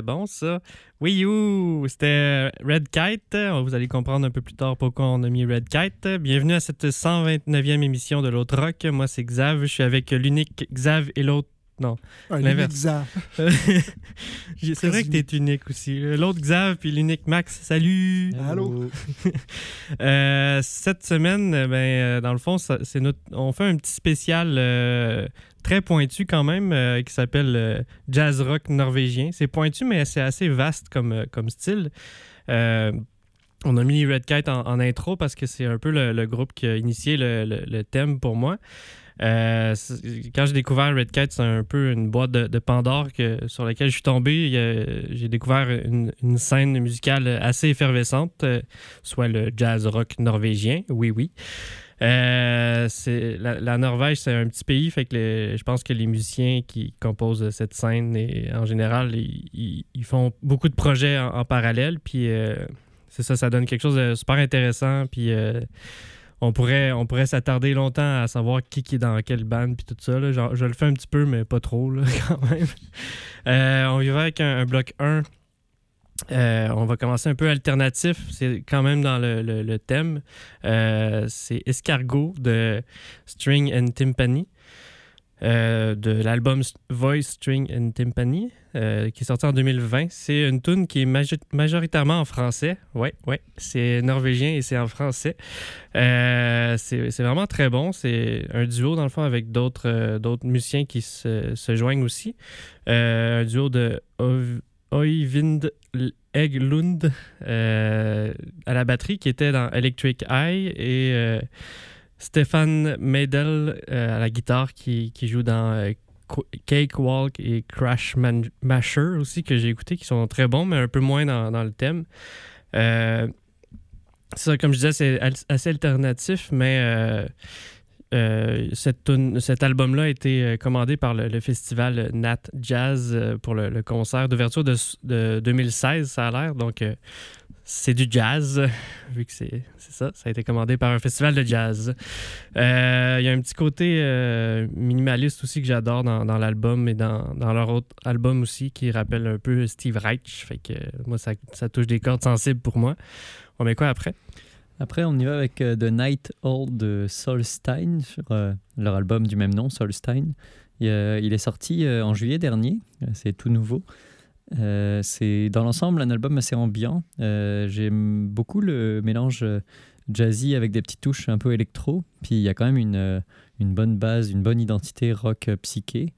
C'était bon, ça. Oui, you! C'était Red Kite. Vous allez comprendre un peu plus tard pourquoi on a mis Red Kite. Bienvenue à cette 129e émission de l'autre rock. Moi, c'est Xav. Je suis avec l'unique Xav et l'autre. Non. L'inverse. Xav. c'est vrai que t'es unique aussi. L'autre Xav puis l'unique Max. Salut! Allô? Euh, cette semaine, ben, euh, dans le fond, ça- notre, on fait un petit spécial euh, très pointu quand même euh, qui s'appelle euh, jazz rock norvégien. C'est pointu, mais c'est assez vaste comme, euh, comme style. On a mis Red Kite en, intro parce que c'est un peu le, groupe qui a initié le, le- thème pour moi. Quand j'ai découvert Red Kite, c'est un peu une boîte de, de Pandore que, sur laquelle je suis tombé. J'ai découvert une, scène musicale assez effervescente, soit le jazz rock norvégien, oui, oui. Euh, la, Norvège, c'est un petit pays, fait que je pense que les musiciens qui composent cette scène, et, en général, ils, font beaucoup de projets en, parallèle, puis euh, c'est ça, ça donne quelque chose de super intéressant, puis euh, on pourrait, on pourrait s'attarder longtemps à savoir qui, qui est dans quelle bande puis tout ça. Là. Je le fais un petit peu, mais pas trop là, quand même. On va avec un, bloc 1. Euh, on va commencer un peu alternatif. C'est quand même dans le, thème. Euh, c'est Escargot de String and Timpani. Euh, de l'album Voice String and Timpani, qui est sorti en 2020. C'est une tune qui est majoritairement en français. Ouais, ouais, c'est norvégien et c'est en français. C'est vraiment très bon. C'est un duo, dans le fond, avec d'autres musiciens qui se joignent aussi. un duo de Oyvind Egglund à la batterie, qui était dans Electric Eye et Stéphane Meidel euh, à la guitare qui, joue dans euh, Cakewalk et Crash Masher aussi que j'ai écouté, qui sont très bons, mais un peu moins dans, le thème. Euh, ça, comme je disais, c'est assez alternatif, mais cet album-là a été commandé par le, festival Nat Jazz pour le, concert d'ouverture de, de, 2016, ça a l'air. Donc, c'est du jazz, vu que c'est ça. Ça a été commandé par un festival de jazz. Euh, il y a un petit côté euh, minimaliste aussi que j'adore dans, l'album et dans, leur autre album aussi qui rappelle un peu Steve Reich. Fait que moi, ça, touche des cordes sensibles pour moi. On met quoi après? Après, on y va avec euh, The Night Old de Solstein sur leur album du même nom, Solstein. il est sorti en juillet dernier. C'est tout nouveau. Euh, c'est dans l'ensemble un album assez ambiant. Euh, j'aime beaucoup le mélange euh, jazzy avec des petites touches un peu électro. Puis il y a quand même une, une bonne base, une bonne identité rock psyché.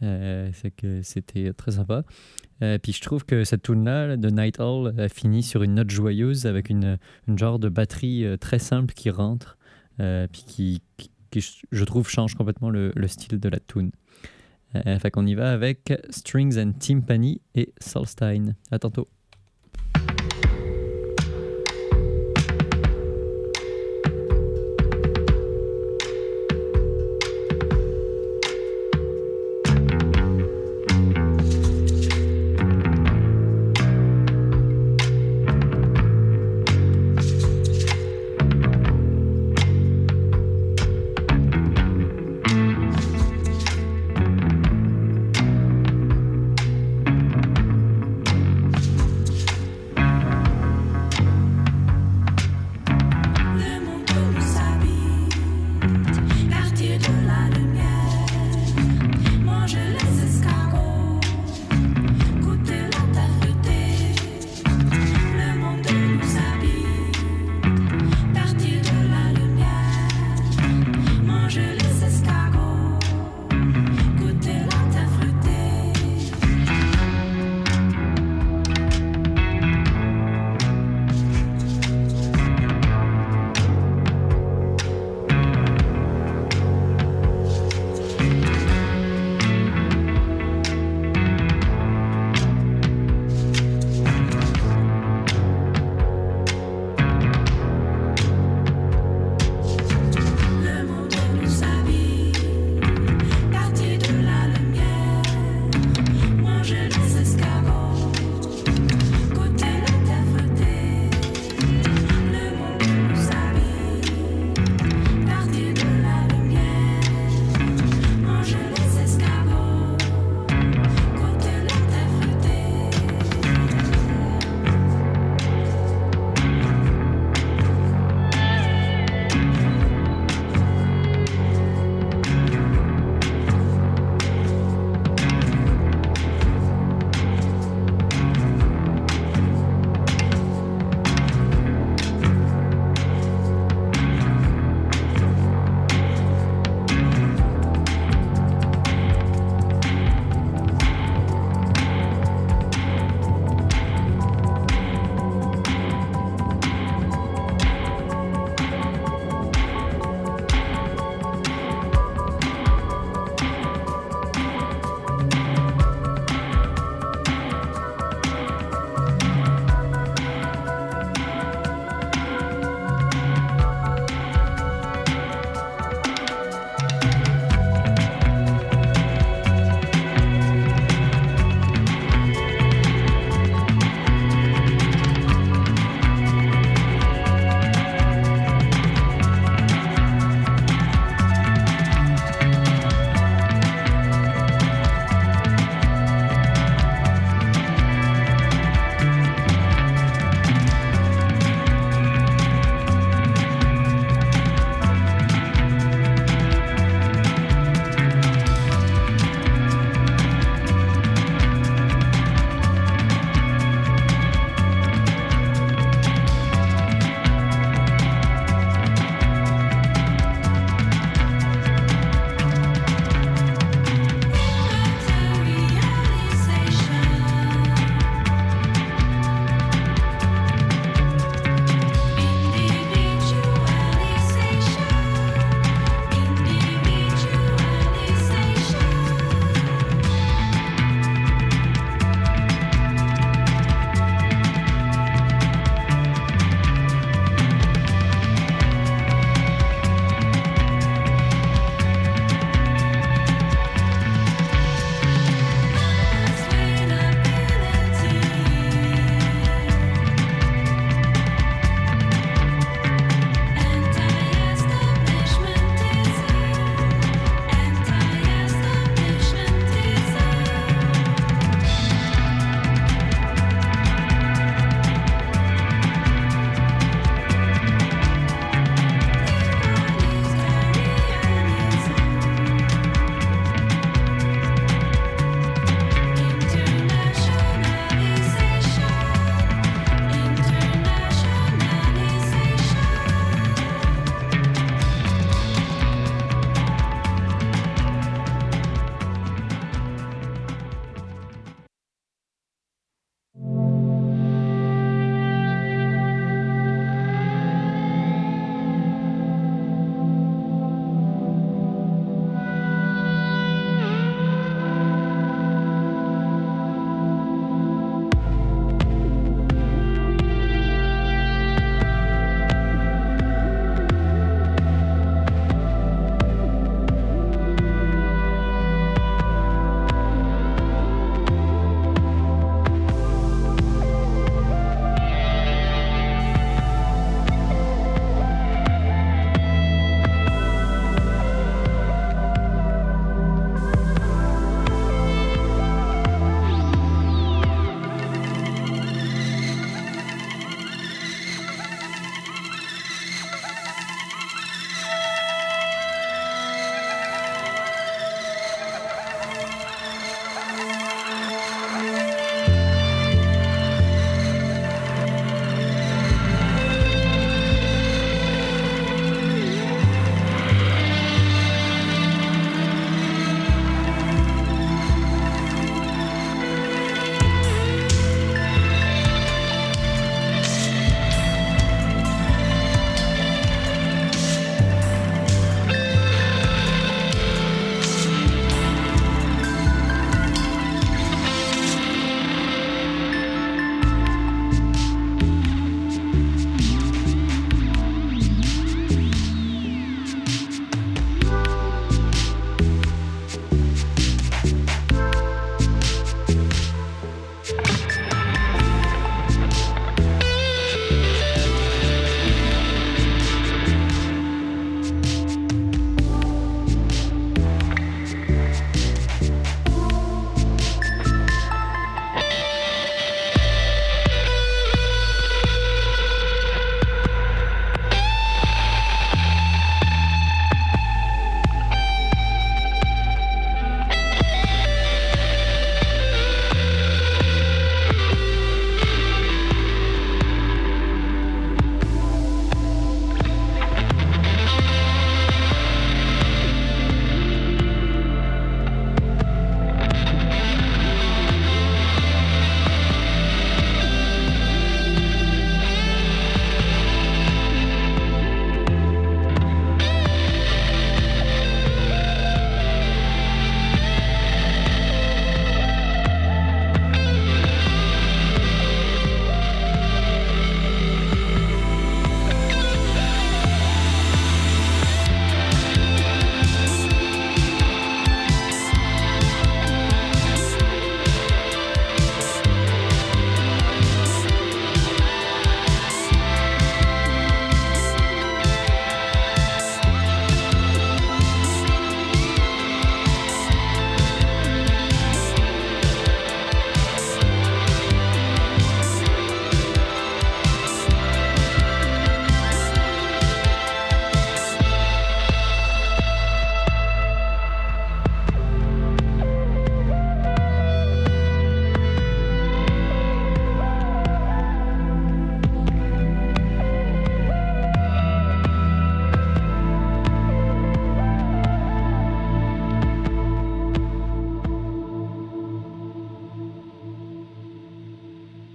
C'est que c'était très sympa. puis je trouve que cette tune-là de Night Hall finit sur une note joyeuse avec une, une genre de batterie très simple qui rentre, puis qui, qui, je trouve, change complètement le, le style de la tune. Euh, fait qu'on y va avec Strings and Timpani et Solstein. À tantôt.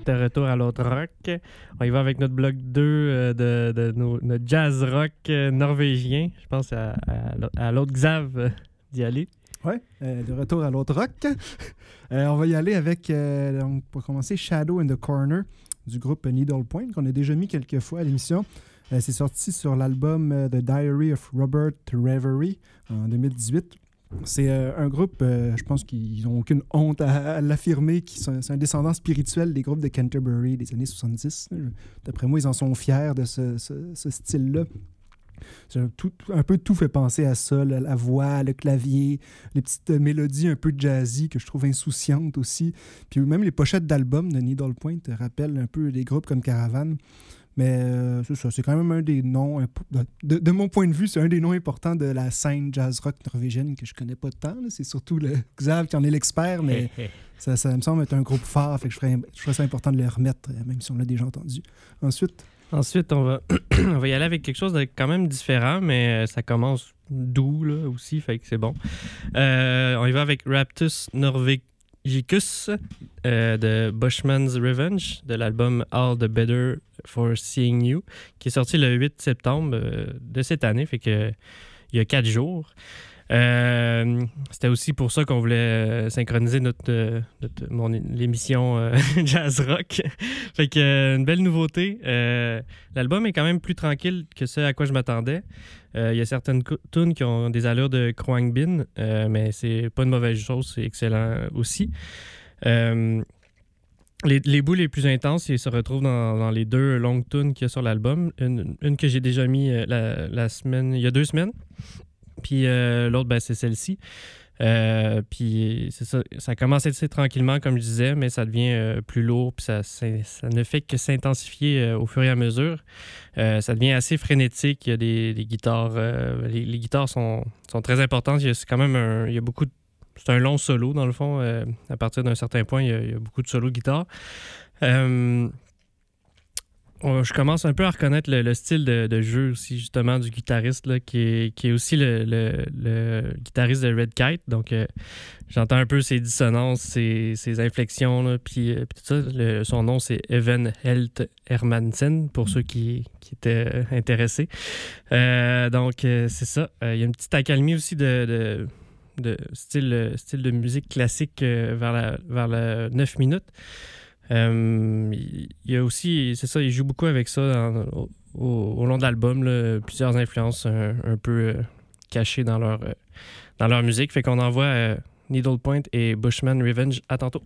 De retour à l'autre rock. On y va avec notre bloc 2 euh, de, notre jazz rock euh, norvégien. Je pense à, l'autre Xav euh, d'y aller. Euh, de retour à l'autre rock. On va y aller avec, pour commencer, Shadow in the Corner du groupe Needle Point, qu'on a déjà mis quelques fois à l'émission. C'est sorti sur l'album The Diary of Robert Reverie en 2018. C'est euh, un groupe, euh, je pense qu'ils n'ont aucune honte à, l'affirmer, qui c'est un descendant spirituel des groupes de Canterbury des années 70. D'après moi, ils en sont fiers de ce, ce- style-là. Tout, un peu tout fait penser à ça, là, la voix, le clavier, les petites euh, mélodies un peu jazzy que je trouve insouciantes aussi. Puis même les pochettes d'albums de Needle Point rappellent un peu des groupes comme Caravan. Mais euh, c'est ça, c'est quand même un des noms, de, de mon point de vue, c'est un des noms importants de la scène jazz rock norvégienne que je connais pas tant. C'est surtout le Xav qui en est l'expert, mais ça, ça me semble être un groupe fort, fait que je ferais, je ça important de le remettre, euh, même si on l'a déjà entendu. Ensuite, Ensuite, on va, on va y aller avec quelque chose de quand même différent, mais euh, ça commence doux là, aussi, fait que c'est bon. Euh, on y va avec Raptus Norvegicus euh, de Bushman's Revenge, de l'album All the Better for Seeing You, qui est sorti le 8 septembre euh, de cette année, fait que il y a quatre jours. Euh, C'était aussi pour ça qu'on voulait euh, synchroniser notre, euh, mon- l'émission Jazz Rock. fait que une belle nouveauté. L'album est quand même plus tranquille que ce à quoi je m'attendais. Il y a certaines tunes qui ont des allures de Kroang Bin, euh, mais c'est pas une mauvaise chose, c'est excellent aussi. Les, les bouts les plus intenses, ils se retrouvent dans, les deux longues tunes qu'il y a sur l'album. Une, une que j'ai déjà mis la, la semaine, il y a deux semaines. Puis euh, l'autre, ben, c'est celle-ci. Euh, puis ça, ça commence assez tranquillement, comme je disais, mais ça devient euh, plus lourd, puis ça, ne fait que s'intensifier au fur et à mesure. Ça devient assez frénétique. Il y a des, guitares, les, guitares sont, sont très importantes. C'est quand même un, il y a beaucoup c'est un long solo, dans le fond. à partir d'un certain point, il y, a, il y a beaucoup de solos de guitare. Je commence un peu à reconnaître le, le style de, jeu aussi, justement, du guitariste, là, qui, est, qui est aussi le, guitariste de Red Kite. Donc, euh, j'entends un peu ses dissonances, ses, inflexions, là, puis, euh, tout ça. Son nom, c'est Evan Helt Hermansen, pour ceux qui, étaient intéressés. Euh, donc, c'est ça. Il y a une petite accalmie aussi de, style, style de musique classique vers, la, vers la 9 minutes. Euh, il y a aussi, c'est ça, il joue beaucoup avec ça au, long de l'album, plusieurs influences un, peu euh, cachées dans leur, euh, dans leur musique. Fait qu'on envoie Needle Point et Bushman Revenge. À tantôt.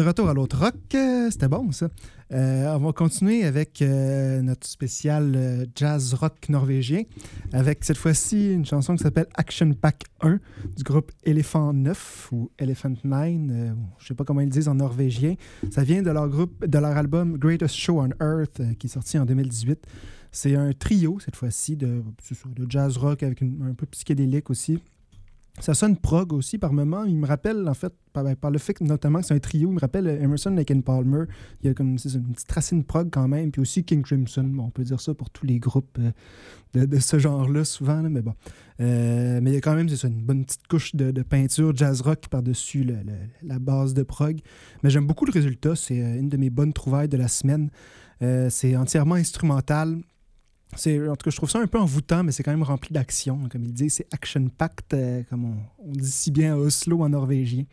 Retour à l'autre rock, euh, c'était bon ça. Euh, on va continuer avec euh, notre spécial jazz rock norvégien, avec cette fois-ci une chanson qui s'appelle Action Pack 1 du groupe Elephant 9 ou Elephant 9, euh, je sais pas comment ils disent en norvégien. Ça vient de leur groupe, de leur album Greatest Show on Earth qui est sorti en 2018. C'est un trio cette fois-ci de, de jazz rock avec un peu psychédélique aussi. Ça sonne prog aussi par moment. Il me rappelle, en fait, par, par le fait notamment que c'est un trio, il me rappelle Emerson, Lake and Palmer. Il y a comme une petite racine prog quand même. Puis aussi King Crimson. On peut dire ça pour tous les groupes euh, de, ce genre-là, souvent. mais bon. Euh, mais il y a quand même une bonne petite couche de, peinture jazz rock par-dessus la base de prog. Mais j'aime beaucoup le résultat. C'est euh, une de mes bonnes trouvailles de la semaine. C'est entièrement instrumental. C'est, en tout cas, je trouve ça un peu envoûtant, mais c'est quand même rempli d'action. Comme il dit, c'est action-packed, euh, comme on, dit si bien à Oslo en norvégien.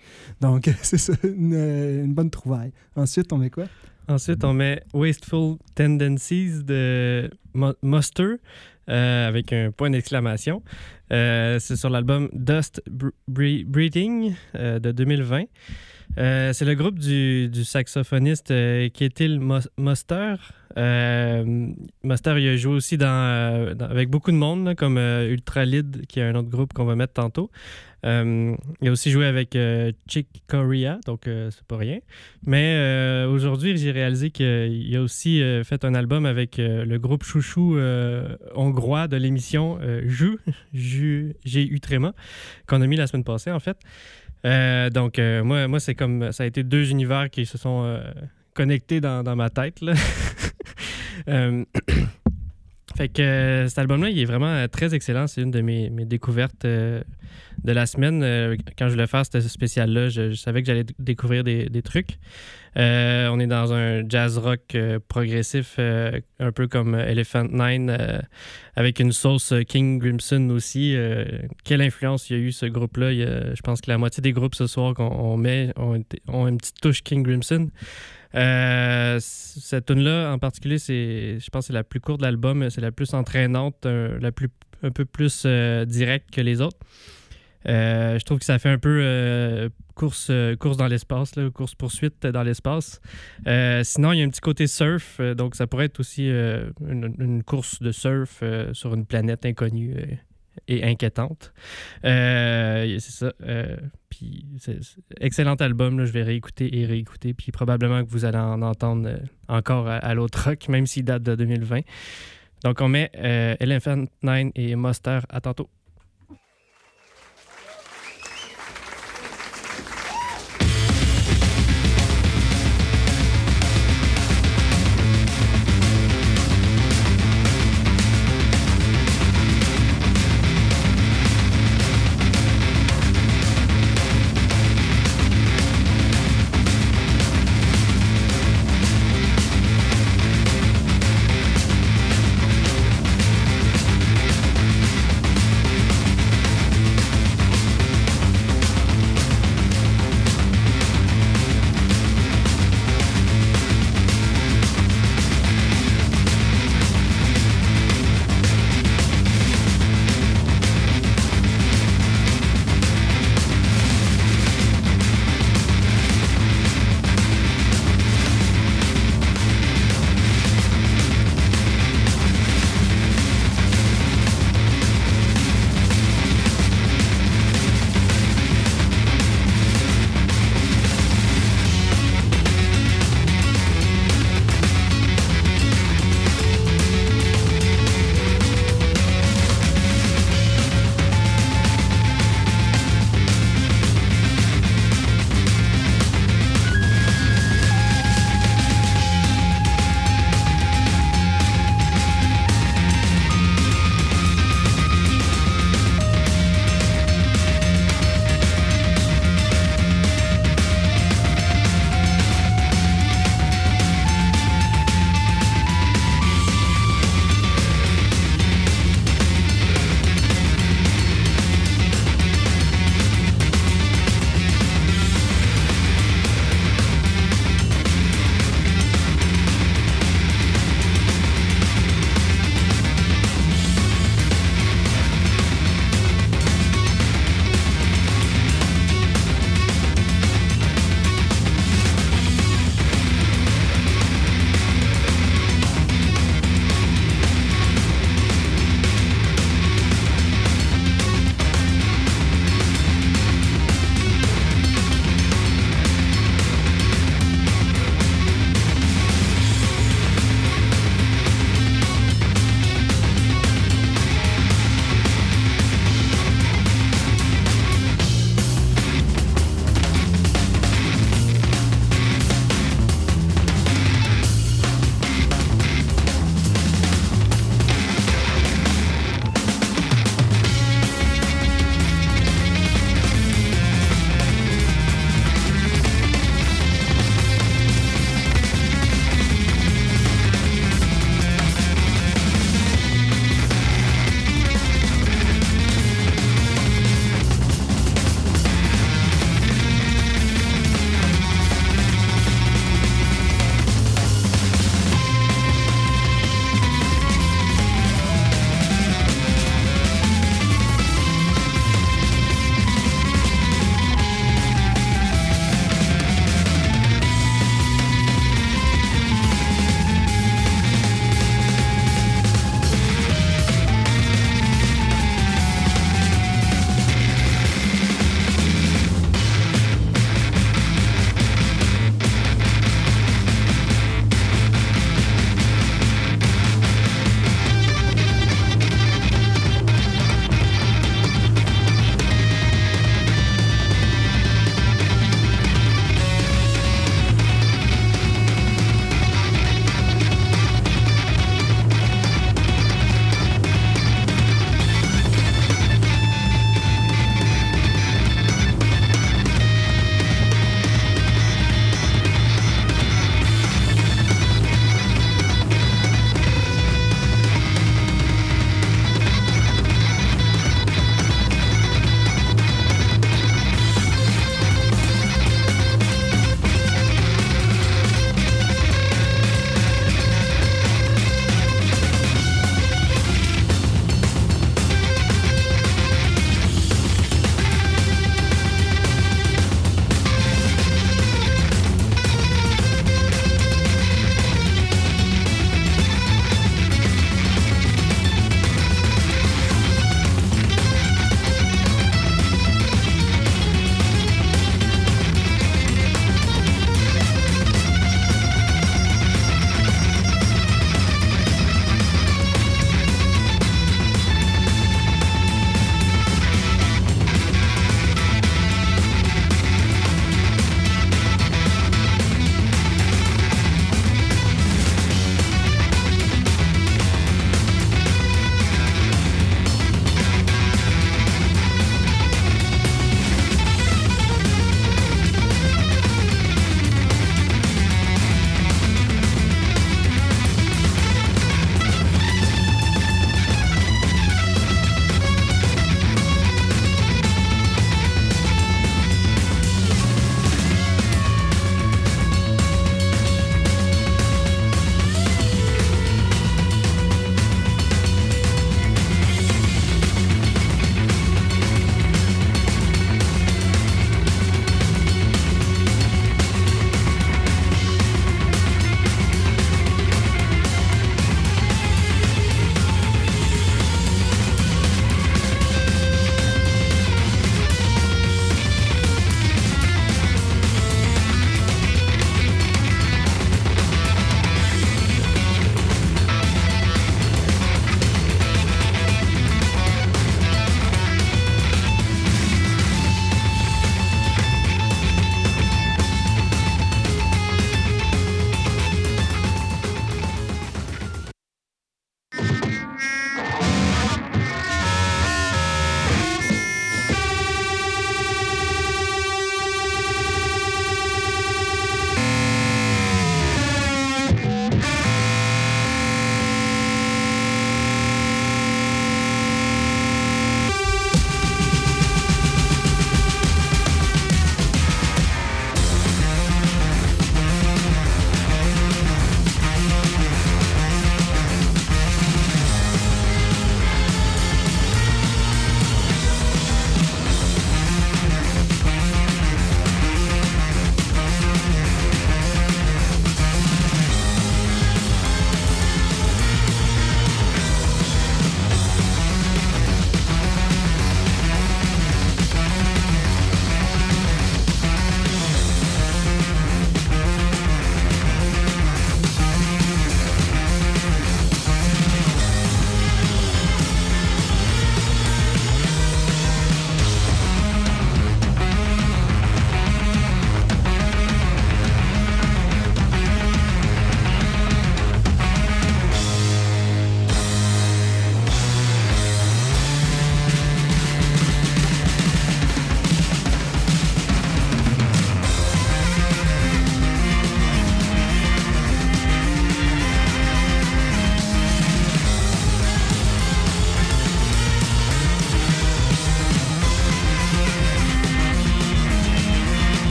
Donc, c'est ça, une, euh, une bonne trouvaille. Ensuite, on met quoi? Ensuite, on met Wasteful Tendencies de Muster euh, avec un point d'exclamation. C'est sur l'album Dust Bre- Bre- Breathing euh, de 2020. Euh, c'est le groupe du, saxophoniste euh, Ketil Mos- Moster. Euh, Moster, il a joué aussi euh, avec beaucoup de monde, là, comme Ultralid, qui est un autre groupe qu'on va mettre tantôt. Il a aussi joué avec Chick Corea, donc c'est pas rien. Mais aujourd'hui, j'ai réalisé qu'il a aussi fait un album avec le groupe chouchou hongrois de l'émission Ju, Ju, qu'on a mis la semaine passée, en fait. Euh, donc, euh, moi, moi c'est comme ça a été deux univers qui se sont euh, connectés dans, ma tête. Fait que euh, cet album-là, il est vraiment euh, très excellent. C'est une de mes, découvertes euh, de la semaine. Quand je voulais faire ce spécial-là, je, savais que j'allais découvrir des, trucs. On est dans un jazz rock progressif, un peu comme Elephant Nine, avec une sauce King Crimson aussi. Quelle influence y a eu ce groupe-là? Je pense que la moitié des groupes ce soir qu'on on met ont, ont une petite touche King Crimson. Euh, cette tune là en particulier, c'est, je pense, c'est la plus courte de l'album, c'est la plus entraînante, la plus, un peu plus euh, directe que les autres. Euh, je trouve que ça fait un peu course, course dans l'espace, là, course poursuite dans l'espace. Sinon, il y a un petit côté surf, donc ça pourrait être aussi une, course de surf sur une planète inconnue et inquiétante. Euh, c'est ça. euh, puis excellent album, là, je vais réécouter et réécouter, puis probablement que vous allez en entendre euh, encore à, à l'autre rock, même s'il date de 2020. Donc on met Elephant Nine et Monster à tantôt.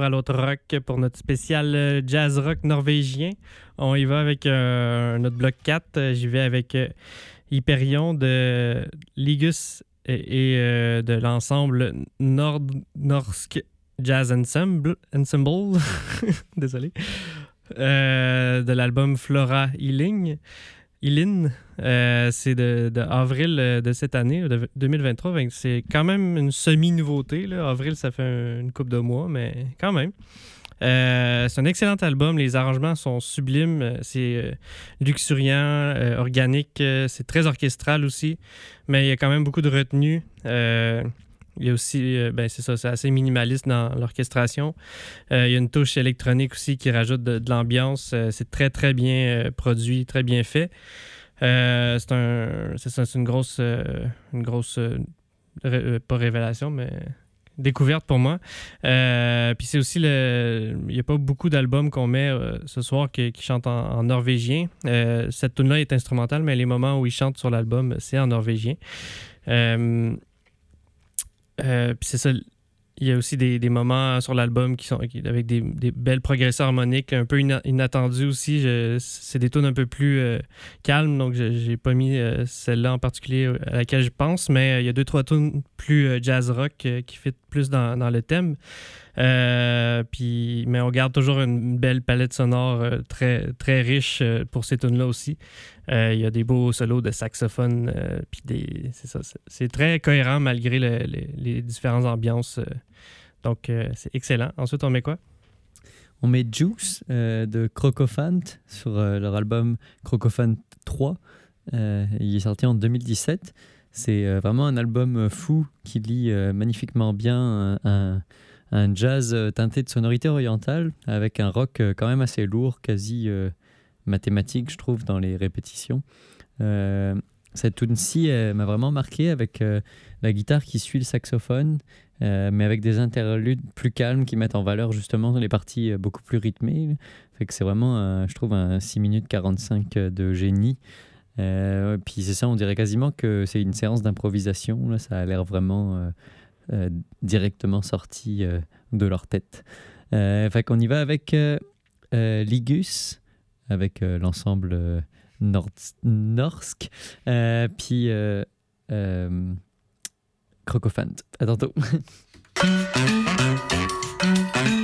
À l'autre rock pour notre spécial euh, jazz rock norvégien. On y va avec euh, notre bloc 4. Euh, J'y vais avec euh, Hyperion de Ligus et, euh, de l'ensemble Nord Norsk Jazz Ensemble. Ensemble. Désolé. De l'album Flora Healing. Healing. Euh, c'est de, de avril euh, de cette année, de 2023. Fait que C'est quand même une semi-nouveauté. Avril, ça fait un- une coupe de mois, mais quand même. Euh, c'est un excellent album. Les arrangements sont sublimes. C'est luxuriant, organique. c'est très orchestral aussi. Mais il y a quand même beaucoup de retenue. Il y a aussi, euh, ben c'est ça, c'est assez minimaliste dans l'orchestration. Euh, il y a une touche électronique aussi qui rajoute de, l'ambiance. Euh, c'est très, très bien produit, très bien fait. C'est un, c'est une grosse, une grosse, pas révélation, mais découverte pour moi. Puis c'est aussi le, il n'y a pas beaucoup d'albums qu'on met ce soir qui, chantent en, en norvégien. Cette tune là est instrumentale, mais les moments où ils chantent sur l'album, c'est en norvégien. Euh, c'est ça. Il y a aussi des, des moments sur l'album qui sont avec des, des belles progressions harmoniques, un peu ina- inattendues aussi. C'est des tunes un peu plus euh, calmes, donc j'ai pas mis euh, celle-là en particulier à laquelle je pense, mais il y a deux, trois tunes plus jazz rock qui fit plus dans, dans le thème. Puis, mais on garde toujours une belle palette sonore très, très riche pour ces tunes-là aussi. Euh, Il y a des beaux solos de saxophone, euh, puis des, c'est ça, c'est- très cohérent malgré le- le- les différentes ambiances. euh. donc, c'est excellent. Ensuite, on met quoi? On met Juice de Crocofant sur leur album Crocofant 3. Euh, il est sorti en 2017. C'est vraiment un album fou qui lie magnifiquement bien un, un- jazz teinté de sonorité orientale avec un rock quand même assez lourd, quasi mathématique, je trouve, dans les répétitions. Euh, cette tune-ci m'a vraiment marqué avec euh, la guitare qui suit le saxophone, euh, mais avec des interludes plus calmes qui mettent en valeur justement les parties beaucoup plus rythmées. Fait que c'est vraiment, je trouve, un 6 minutes 45 de génie. Puis c'est ça, on dirait quasiment que c'est une séance d'improvisation. Ça a l'air vraiment directement sorti de leur tête. Fait qu'on y va avec Ligus, avec euh, l'ensemble euh, nord norsk, euh, puis Crocofant. À tantôt.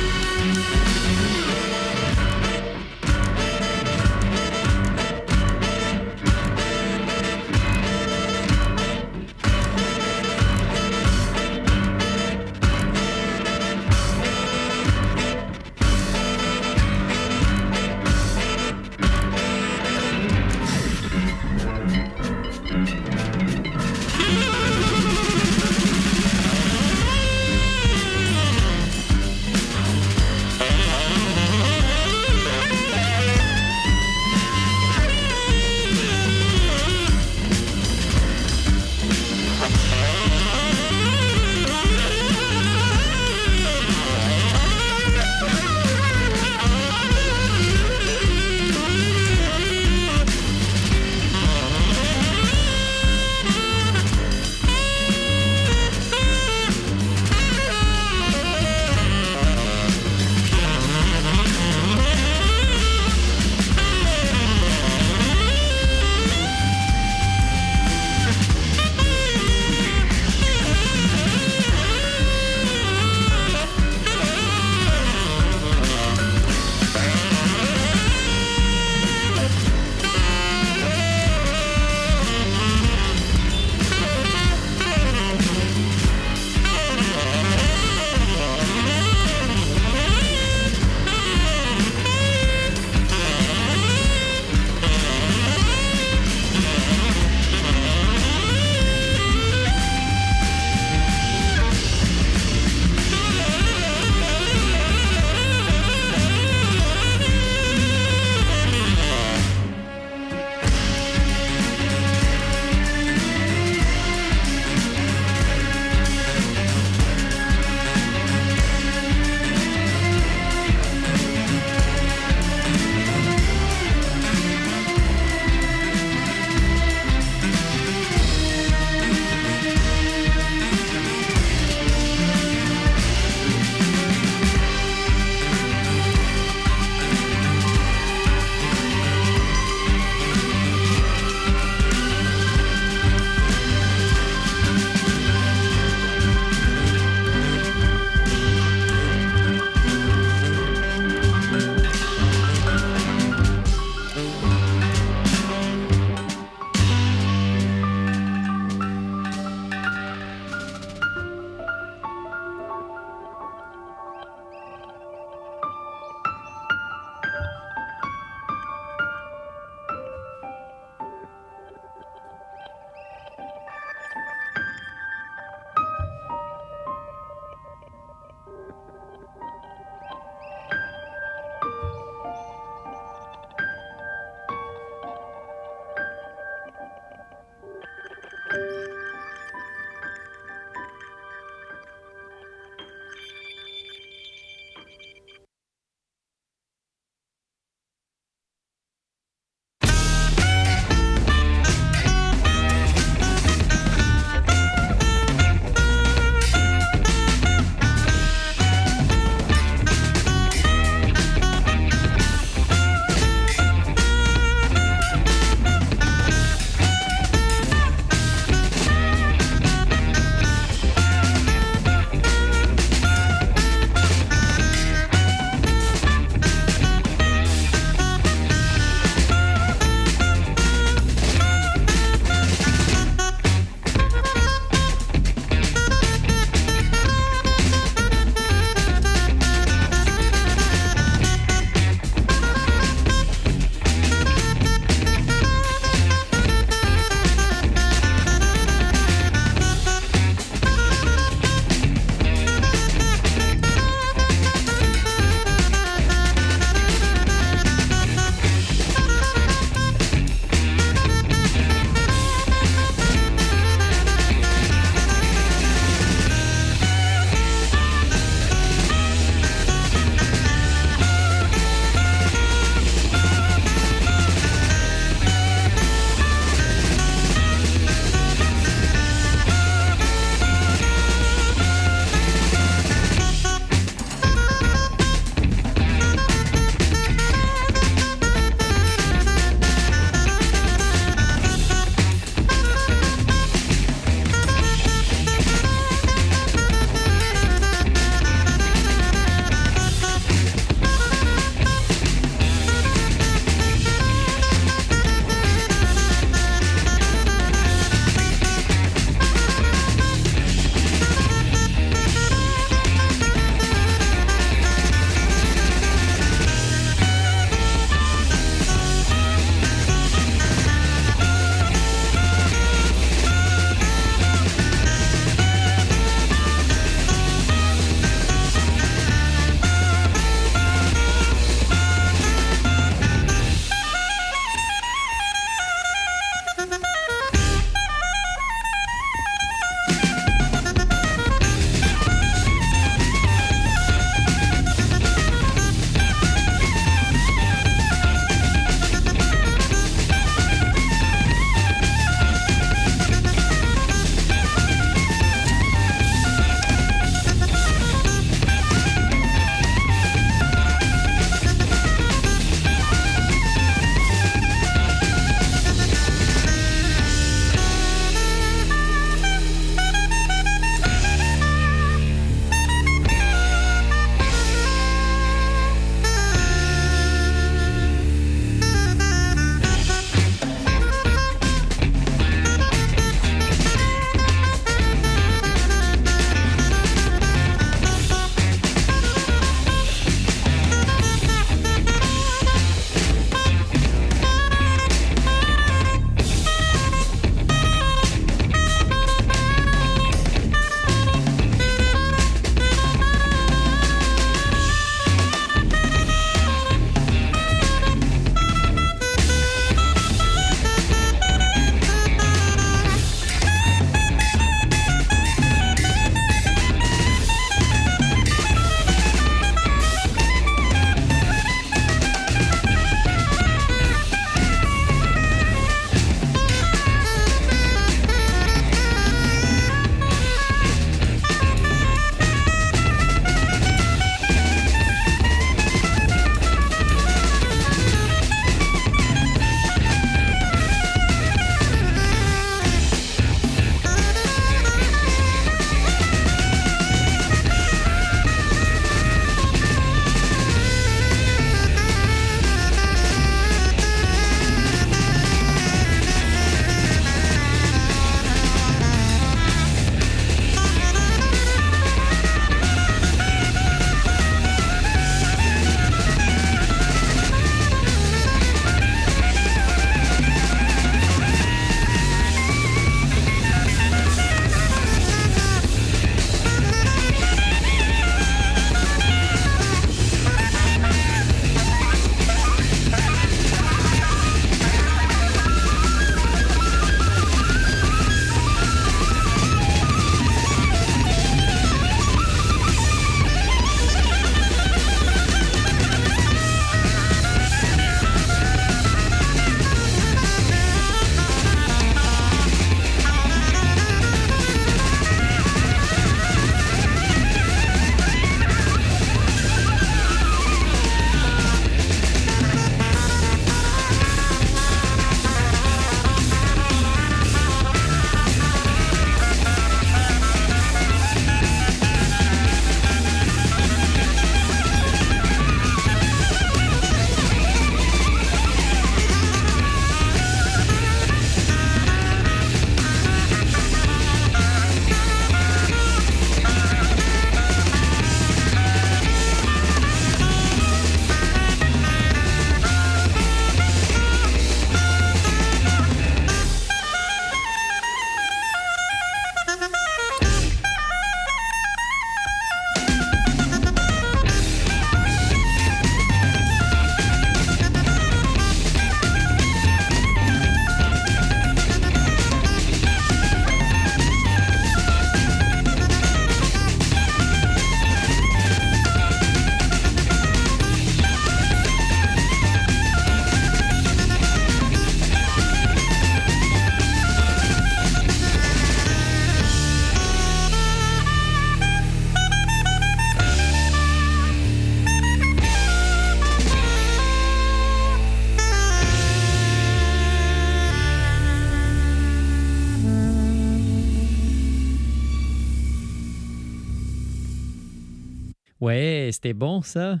c'était bon ça.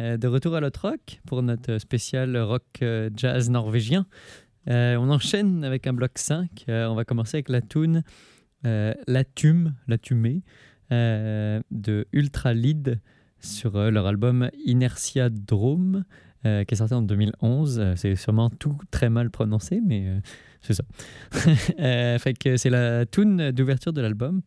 Euh, de retour à l'autre rock pour notre spécial rock euh, jazz norvégien. Euh, on enchaîne avec un bloc 5. Euh, on va commencer avec la tune La Tume, La Tumée de Ultra Lead sur leur album Inertia Drome qui est sorti en 2011. Euh, c'est sûrement tout très mal prononcé, mais c'est ça. Fait c'est la tune d'ouverture de l'album.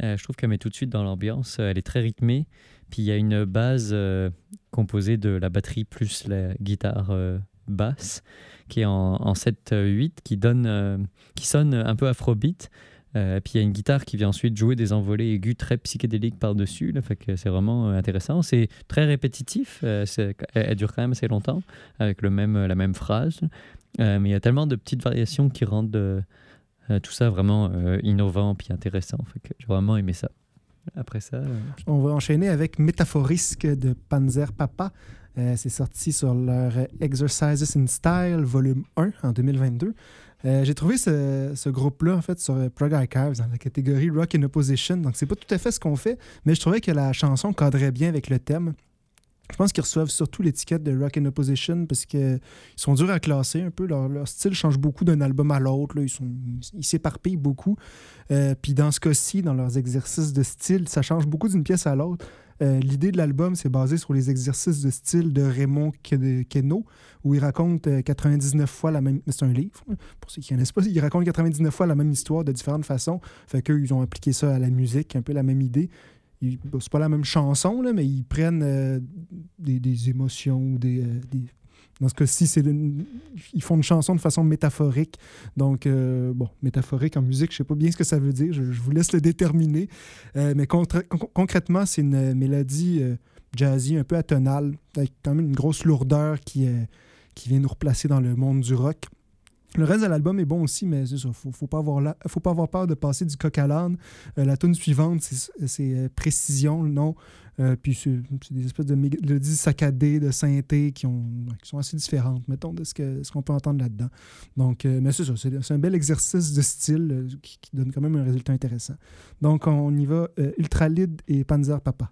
Je trouve qu'elle met tout de suite dans l'ambiance. Elle est très rythmée. Puis il y a une base euh, composée de la batterie plus la guitare euh, basse qui est en, en 7-8 qui, euh, qui sonne un peu afrobeat. Puis il y a une guitare qui vient ensuite jouer des envolées aiguës très psychédéliques par-dessus. c'est vraiment intéressant. C'est très répétitif. elle, dure quand même assez longtemps avec le même, la même phrase. Mais il y a tellement de petites variations qui rendent tout ça vraiment innovant puis intéressant. J'ai vraiment aimé ça. Après ça, euh, On va enchaîner avec Métaphorisk de Panzer Papa. Euh, c'est sorti sur leur Exercises in Style, volume 1 en 2022. Euh, J'ai trouvé ce, groupe-là, en fait, sur Prog Archives, dans la catégorie Rock in Opposition. Donc, c'est pas tout à fait ce qu'on fait, mais je trouvais que la chanson cadrait bien avec le thème. Je pense qu'ils reçoivent surtout l'étiquette de Rock in Opposition parce qu'ils sont durs à classer un peu. Leur, style change beaucoup d'un album à l'autre. Ils sont- Ils s'éparpillent beaucoup. Euh, Puis dans ce cas-ci, dans leurs exercices de style, ça change beaucoup d'une pièce à l'autre. Euh, L'idée de l'album, c'est basé sur les exercices de style de Raymond Queneau, où il raconte euh, 99 fois la même... C'est un livre, hein, pour ceux qui connaissent pas. Il raconte 99 fois la même histoire de différentes façons. Fait qu'eux, ont appliqué ça à la musique, un peu la même idée. C'est pas la même chanson, là, mais ils prennent euh, des, des émotions ou des... euh, Dans ce cas-ci, c'est ils font une chanson de façon métaphorique. Donc, euh, bon, métaphorique en musique, je sais pas bien ce que ça veut dire. Je, vous laisse le déterminer. Mais concrètement, c'est une mélodie jazzy un peu atonale, avec quand même une grosse lourdeur qui, qui vient nous replacer dans le monde du rock. Le reste de l'album est bon aussi, mais c'est ça, faut, faut pas avoir faut pas avoir peur de passer du coq à l'âne. Euh, la tune suivante, c'est euh, Précision, le nom. Euh, puis c'est des espèces de mélodies saccadées, de synthé qui, ont, qui sont assez différentes, mettons, de ce qu'on peut entendre là-dedans. Donc, mais c'est ça, c'est un bel exercice de style qui, qui donne quand même un résultat intéressant. Donc, on y va, euh, Ultralid et Panzer Papa.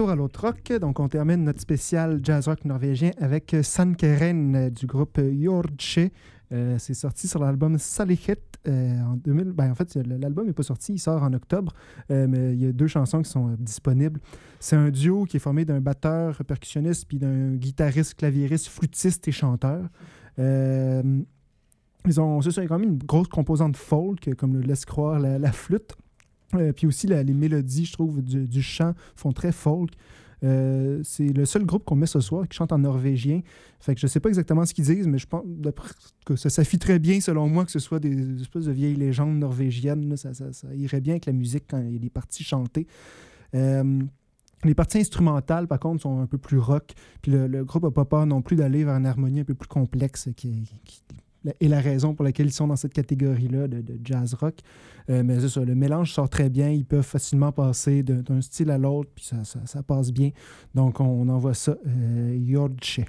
Retour à l'autre rock, donc on termine notre spécial jazz rock norvégien avec Sankeren euh, du groupe Jordche. Euh, c'est sorti sur l'album Salichet euh, en 2000. Ben, en fait, l'album n'est pas sorti, il sort en octobre, euh, mais il y a deux chansons qui sont euh, disponibles. C'est un duo qui est formé d'un batteur percussionniste puis d'un guitariste, claviériste, flûtiste et chanteur. Ils ont, ça, il y a quand même une grosse composante folk, comme le laisse croire la flûte. Euh, puis aussi, les mélodies, je trouve, du, chant font très folk. Euh, c'est le seul groupe qu'on met ce soir qui chante en norvégien. Fait que je sais pas exactement ce qu'ils disent, mais je pense que ça, fit très bien, selon moi, que ce soit des espèces de vieilles légendes norvégiennes. ça, irait bien avec la musique quand il y a des parties chantées. Euh, les parties instrumentales, par contre, sont un peu plus rock. Puis le, le groupe n'a pas peur non plus d'aller vers une harmonie un peu plus complexe, qui, qui- est la raison pour laquelle ils sont dans cette catégorie-là de, de jazz rock. Euh, mais c'est ça, le mélange sort très bien. Ils peuvent facilement passer d'un style à l'autre, puis ça, ça- passe bien. Donc, on, envoie ça. Euh, Jordche.